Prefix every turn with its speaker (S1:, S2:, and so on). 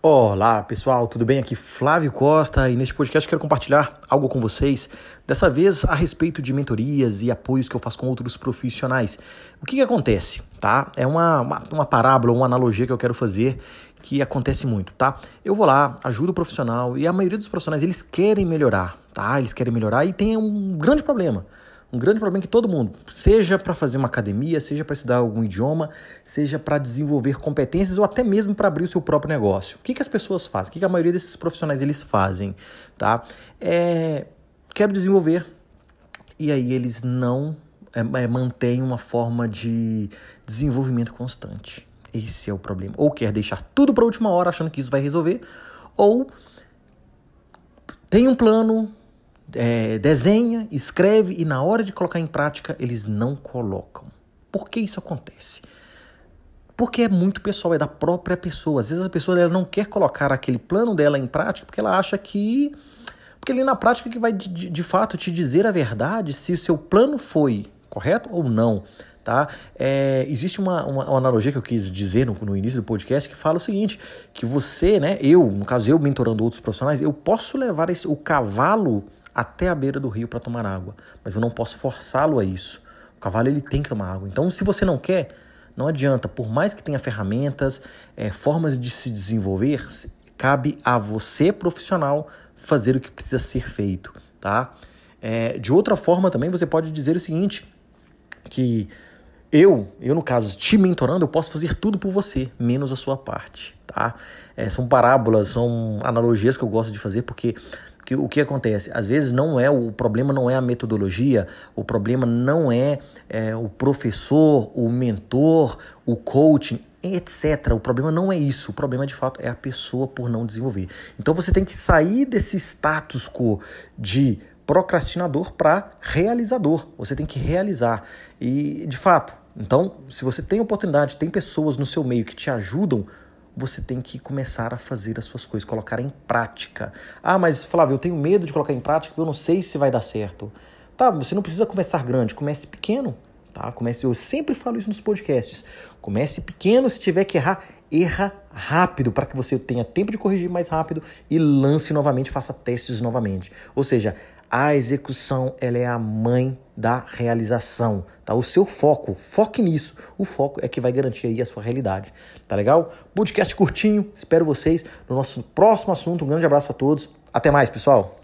S1: Olá pessoal, tudo bem? Aqui Flávio Costa e neste podcast quero compartilhar algo com vocês, dessa vez a respeito de mentorias e apoios que eu faço com outros profissionais. O que, que acontece? Tá? É uma, uma, uma parábola, uma analogia que eu quero fazer que acontece muito, tá? Eu vou lá, ajudo o profissional e a maioria dos profissionais eles querem melhorar, tá? Eles querem melhorar e tem um grande problema um grande problema é que todo mundo, seja para fazer uma academia, seja para estudar algum idioma, seja para desenvolver competências ou até mesmo para abrir o seu próprio negócio. O que, que as pessoas fazem? O que, que a maioria desses profissionais eles fazem? Tá? É, quero desenvolver e aí eles não é, é, mantêm uma forma de desenvolvimento constante. Esse é o problema. Ou quer deixar tudo para a última hora achando que isso vai resolver, ou tem um plano, é, desenha, escreve e na hora de colocar em prática eles não colocam. Por que isso acontece? Porque é muito pessoal, é da própria pessoa. Às vezes a pessoa ela não quer colocar aquele plano dela em prática porque ela acha que. Porque ali na prática que vai de, de, de fato te dizer a verdade se o seu plano foi correto ou não. Tá? É, existe uma, uma, uma, analogia que eu quis dizer no, no, início do podcast que fala o seguinte: que você, né, eu, no caso eu mentorando outros profissionais, eu posso levar esse, o cavalo até a beira do rio para tomar água, mas eu não posso forçá-lo a isso. O cavalo ele tem que tomar água. Então, se você não quer, não adianta. Por mais que tenha ferramentas, é, formas de se desenvolver, cabe a você profissional fazer o que precisa ser feito, tá? É, de outra forma também você pode dizer o seguinte, que eu, eu no caso, te mentorando, eu posso fazer tudo por você, menos a sua parte, tá? É, são parábolas, são analogias que eu gosto de fazer porque que o que acontece? Às vezes não é o problema não é a metodologia, o problema não é, é o professor, o mentor, o coaching, etc. O problema não é isso. O problema de fato é a pessoa por não desenvolver. Então você tem que sair desse status quo de procrastinador para realizador. Você tem que realizar. E de fato, então, se você tem oportunidade, tem pessoas no seu meio que te ajudam, você tem que começar a fazer as suas coisas, colocar em prática. Ah, mas Flávio, eu tenho medo de colocar em prática porque eu não sei se vai dar certo. Tá, você não precisa começar grande, comece pequeno. Tá? Comece, eu sempre falo isso nos podcasts. Comece pequeno, se tiver que errar, erra rápido para que você tenha tempo de corrigir mais rápido e lance novamente, faça testes novamente. Ou seja, a execução ela é a mãe da realização, tá? O seu foco, foque nisso. O foco é que vai garantir aí a sua realidade, tá legal? Podcast curtinho, espero vocês no nosso próximo assunto. Um grande abraço a todos. Até mais, pessoal.